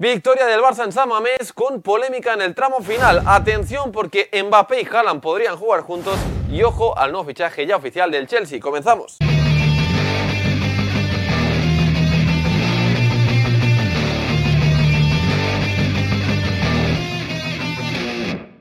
Victoria del Barça en San Mamés con polémica en el tramo final. Atención porque Mbappé y Haaland podrían jugar juntos y ojo al nuevo fichaje ya oficial del Chelsea. Comenzamos.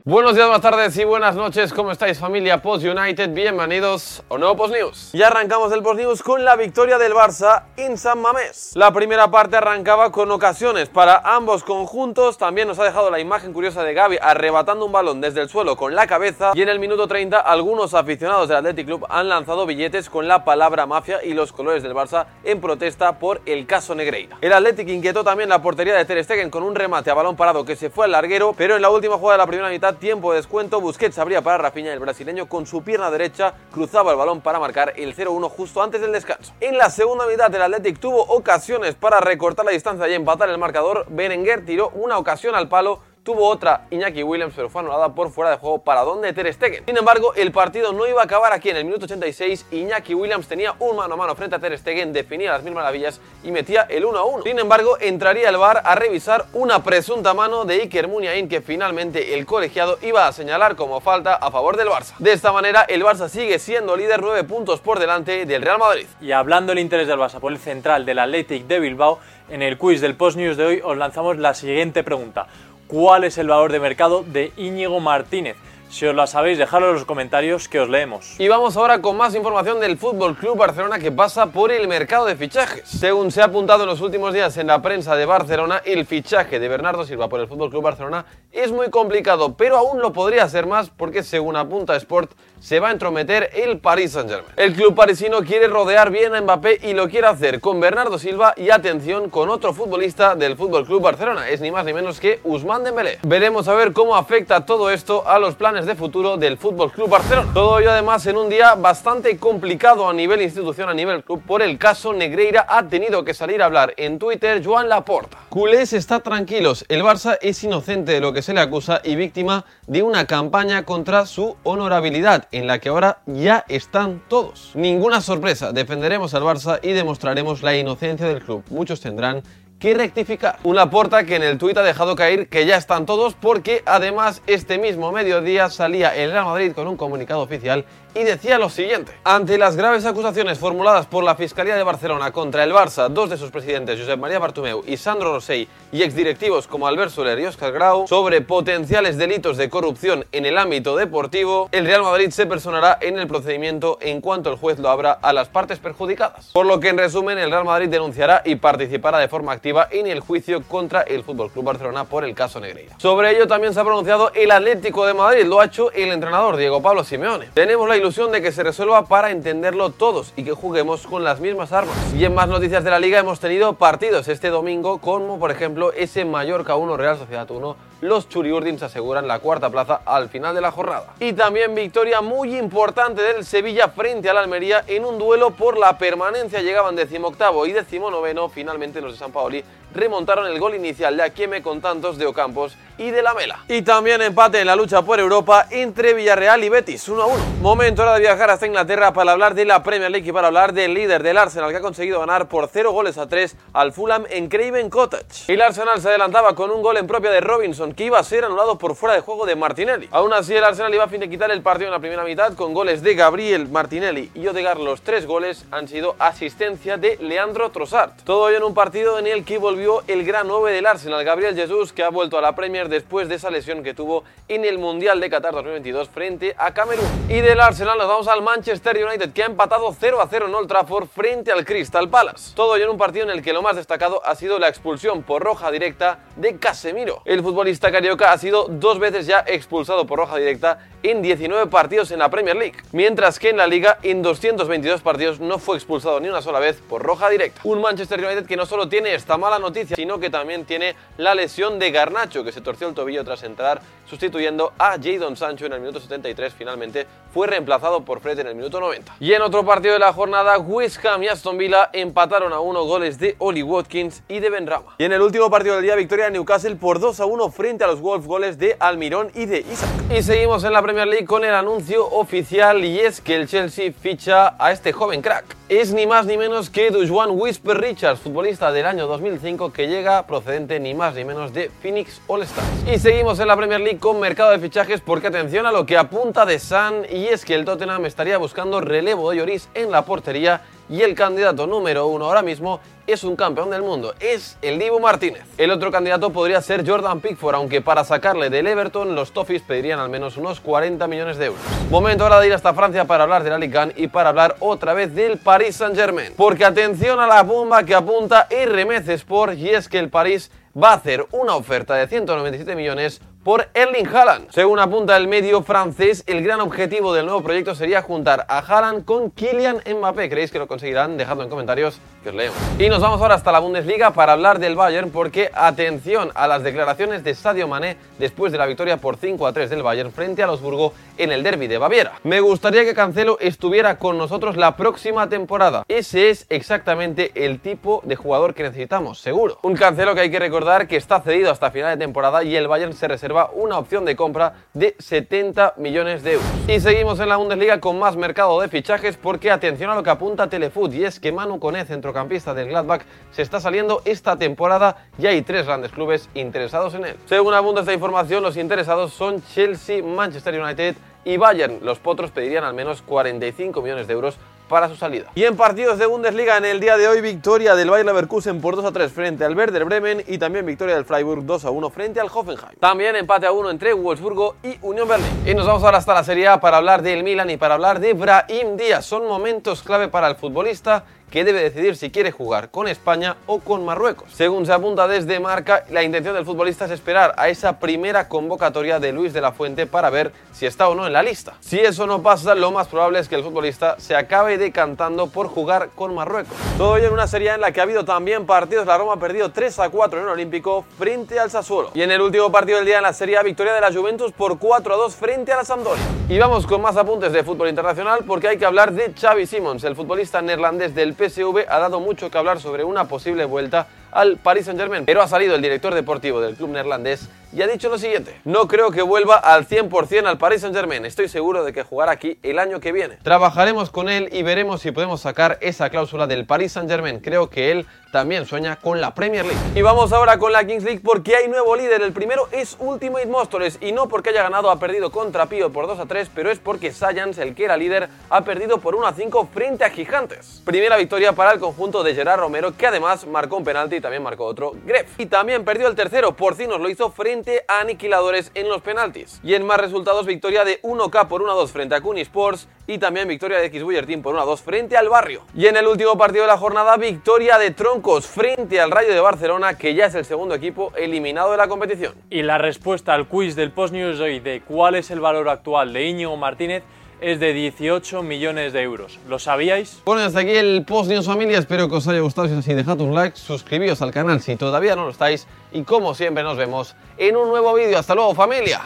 Buenos días, buenas tardes y buenas noches. ¿Cómo estáis familia Post United? Bienvenidos a un nuevo Post News. Ya arrancamos el Post News con la victoria del Barça en San Mamés. La primera parte arrancaba con ocasiones para ambos conjuntos. También nos ha dejado la imagen curiosa de Gaby arrebatando un balón desde el suelo con la cabeza. Y en el minuto 30 algunos aficionados del Athletic Club han lanzado billetes con la palabra mafia y los colores del Barça en protesta por el caso Negreira. El Athletic inquietó también la portería de Ter Stegen con un remate a balón parado que se fue al larguero, pero en la última jugada de la primera mitad tiempo de descuento, Busquets abría para Rafinha, el brasileño con su pierna derecha cruzaba el balón para marcar el 0-1 justo antes del descanso. En la segunda mitad el Athletic tuvo ocasiones para recortar la distancia y empatar el marcador. Berenguer tiró una ocasión al palo Tuvo otra Iñaki Williams, pero fue anulada por fuera de juego para donde Ter Stegen. Sin embargo, el partido no iba a acabar aquí. En el minuto 86, Iñaki Williams tenía un mano a mano frente a Ter Stegen, definía las mil maravillas y metía el 1 a 1. Sin embargo, entraría el VAR a revisar una presunta mano de Iker Muniain que finalmente el colegiado iba a señalar como falta a favor del Barça. De esta manera, el Barça sigue siendo líder 9 puntos por delante del Real Madrid. Y hablando del interés del Barça por el central del Athletic de Bilbao, en el quiz del Post News de hoy os lanzamos la siguiente pregunta cuál es el valor de mercado de Íñigo Martínez. Si os la sabéis, dejadlo en los comentarios que os leemos. Y vamos ahora con más información del Fútbol Club Barcelona que pasa por el mercado de fichajes. Según se ha apuntado en los últimos días en la prensa de Barcelona, el fichaje de Bernardo Silva por el Fútbol Club Barcelona es muy complicado, pero aún lo podría ser más porque según apunta Sport se va a entrometer el Paris Saint-Germain. El club parisino quiere rodear bien a Mbappé y lo quiere hacer con Bernardo Silva y atención con otro futbolista del Fútbol Club Barcelona, es ni más ni menos que Usman Dembélé. Veremos a ver cómo afecta todo esto a los planes de futuro del Fútbol Club Barcelona. Todo ello además en un día bastante complicado a nivel institución, a nivel club, por el caso Negreira ha tenido que salir a hablar en Twitter Joan Laporta. Culés está tranquilos, el Barça es inocente de lo que se le acusa y víctima de una campaña contra su honorabilidad en la que ahora ya están todos. Ninguna sorpresa, defenderemos al Barça y demostraremos la inocencia del club. Muchos tendrán que rectificar. Una porta que en el tuit ha dejado caer que ya están todos porque además este mismo mediodía salía el Real Madrid con un comunicado oficial y decía lo siguiente. Ante las graves acusaciones formuladas por la Fiscalía de Barcelona contra el Barça, dos de sus presidentes, Josep María Bartomeu y Sandro Rosell, y exdirectivos como Albert Soler y Oscar Grau, sobre potenciales delitos de corrupción en el ámbito deportivo, el Real Madrid se personará en el procedimiento en cuanto el juez lo abra a las partes perjudicadas. Por lo que en resumen, el Real Madrid denunciará y participará de forma activa en el juicio contra el FC Barcelona por el caso Negreira. Sobre ello también se ha pronunciado el Atlético de Madrid, lo ha hecho el entrenador Diego Pablo Simeone. Tenemos la ilusión de que se resuelva para entenderlo todos y que juguemos con las mismas armas. Y en más noticias de la liga hemos tenido partidos este domingo como por ejemplo ese Mallorca 1 Real Sociedad 1 los Churiurdins aseguran la cuarta plaza al final de la jornada. Y también victoria muy importante del Sevilla frente al Almería en un duelo por la permanencia. Llegaban decimoctavo y decimonoveno. Finalmente los de San Paoli remontaron el gol inicial de Aquieme con tantos de Ocampos y de la Mela. Y también empate en la lucha por Europa entre Villarreal y Betis, 1 a 1. Momento ahora de viajar hasta Inglaterra para hablar de la Premier League y para hablar del líder del Arsenal que ha conseguido ganar por 0 goles a 3 al Fulham en Craven Cottage. El Arsenal se adelantaba con un gol en propia de Robinson que iba a ser anulado por fuera de juego de Martinelli. Aún así el Arsenal iba a fin de quitar el partido en la primera mitad con goles de Gabriel Martinelli y Odegar. Los tres goles han sido asistencia de Leandro Trossard. Todo ello en un partido en el que volvió el gran 9 del Arsenal, Gabriel Jesús, que ha vuelto a la Premier después de esa lesión que tuvo en el Mundial de Qatar 2022 frente a Camerún. Y del Arsenal nos vamos al Manchester United, que ha empatado 0 a 0 en Old Trafford frente al Crystal Palace. Todo ello en un partido en el que lo más destacado ha sido la expulsión por roja directa de Casemiro. El futbolista futbolista carioca ha sido dos veces ya expulsado por roja directa en 19 partidos en la Premier League, mientras que en la liga en 222 partidos no fue expulsado ni una sola vez por roja directa. Un Manchester United que no solo tiene esta mala noticia, sino que también tiene la lesión de Garnacho, que se torció el tobillo tras entrar sustituyendo a Jadon Sancho en el minuto 73, finalmente fue reemplazado por Fred en el minuto 90. Y en otro partido de la jornada, West Ham y Aston Villa empataron a uno goles de Oli Watkins y de Benrama. Y en el último partido del día, victoria de Newcastle por 2 a 1 frente a los Wolves, goles de Almirón y de Isaac. Y seguimos en la Premier League con el anuncio oficial y es que el Chelsea ficha a este joven crack. Es ni más ni menos que Dujuan Whisper Richards, futbolista del año 2005 que llega procedente ni más ni menos de Phoenix All Stars. Y seguimos en la Premier League con mercado de fichajes porque atención a lo que apunta de Sun y es que el Tottenham estaría buscando relevo de Lloris en la portería y el candidato número uno ahora mismo es un campeón del mundo, es el Dibu Martínez. El otro candidato podría ser Jordan Pickford, aunque para sacarle del Everton los Toffees pedirían al menos unos 40 millones de euros. Momento ahora de ir hasta Francia para hablar del Alicante y para hablar otra vez del Paris Saint-Germain. Porque atención a la bomba que apunta RMC Sport y es que el París va a hacer una oferta de 197 millones por Erling Haaland. Según apunta el medio francés, el gran objetivo del nuevo proyecto sería juntar a Haaland con Kylian Mbappé. ¿Creéis que lo conseguirán? Dejadlo en comentarios que os leemos. Y nos vamos ahora hasta la Bundesliga para hablar del Bayern porque atención a las declaraciones de Sadio Mané después de la victoria por 5 a 3 del Bayern frente a los Burgo en el derby de Baviera. Me gustaría que Cancelo estuviera con nosotros la próxima temporada. Ese es exactamente el tipo de jugador que necesitamos, seguro. Un Cancelo que hay que recordar que está cedido hasta final de temporada y el Bayern se reserva una opción de compra de 70 millones de euros. Y seguimos en la Bundesliga con más mercado de fichajes porque atención a lo que apunta Telefoot y es que Manu Koné, centrocampista del Gladbach, se está saliendo esta temporada y hay tres grandes clubes interesados en él. Según apunta esta información, los interesados son Chelsea, Manchester United y Bayern. Los potros pedirían al menos 45 millones de euros para su salida. Y en partidos de Bundesliga en el día de hoy, victoria del Bayer Leverkusen por 2 a 3 frente al Werder Bremen y también victoria del Freiburg 2 a 1 frente al Hoffenheim. También empate a 1 entre Wolfsburgo y Unión Berlín. Y nos vamos ahora hasta la Serie A para hablar del Milan y para hablar de Brahim Díaz. Son momentos clave para el futbolista que debe decidir si quiere jugar con España o con Marruecos. Según se apunta desde Marca, la intención del futbolista es esperar a esa primera convocatoria de Luis de la Fuente para ver si está o no en la lista. Si eso no pasa, lo más probable es que el futbolista se acabe decantando por jugar con Marruecos. Todo ello en una serie en la que ha habido también partidos. La Roma ha perdido 3 a 4 en el Olímpico frente al Sassuolo. Y en el último partido del día en la serie victoria de la Juventus por 4 a 2 frente a la Sampdoria. Y vamos con más apuntes de fútbol internacional porque hay que hablar de Xavi Simons, el futbolista neerlandés del PSV ha dado mucho que hablar sobre una posible vuelta al Paris Saint-Germain, pero ha salido el director deportivo del club neerlandés y ha dicho lo siguiente, no creo que vuelva al 100% al Paris Saint-Germain, estoy seguro de que jugará aquí el año que viene. Trabajaremos con él y veremos si podemos sacar esa cláusula del Paris Saint-Germain, creo que él también sueña con la Premier League. Y vamos ahora con la Kings League porque hay nuevo líder, el primero es Ultimate Móstoles y no porque haya ganado ha perdido contra Pío por 2 a 3, pero es porque Science, el que era líder, ha perdido por 1 a 5 frente a Gigantes. Primera victoria para el conjunto de Gerard Romero que además marcó un penalti y también marcó otro Gref. Y también perdió el tercero, Porcinos lo hizo frente a Aniquiladores en los penaltis. Y en más resultados, victoria de 1K por 1 a 2 frente a Cuni Sports y también victoria de X Team por 1 a 2 frente al Barrio. Y en el último partido de la jornada, victoria de Troncos frente al Rayo de Barcelona, que ya es el segundo equipo eliminado de la competición. Y la respuesta al quiz del Post News hoy de cuál es el valor actual de Íñigo Martínez es de 18 millones de euros. ¿Lo sabíais? Bueno, hasta aquí el Post News Familia. Espero que os haya gustado. Si es así, dejad un like, suscribíos al canal si todavía no lo estáis. Y como siempre, nos vemos en un nuevo vídeo. ¡Hasta luego, familia!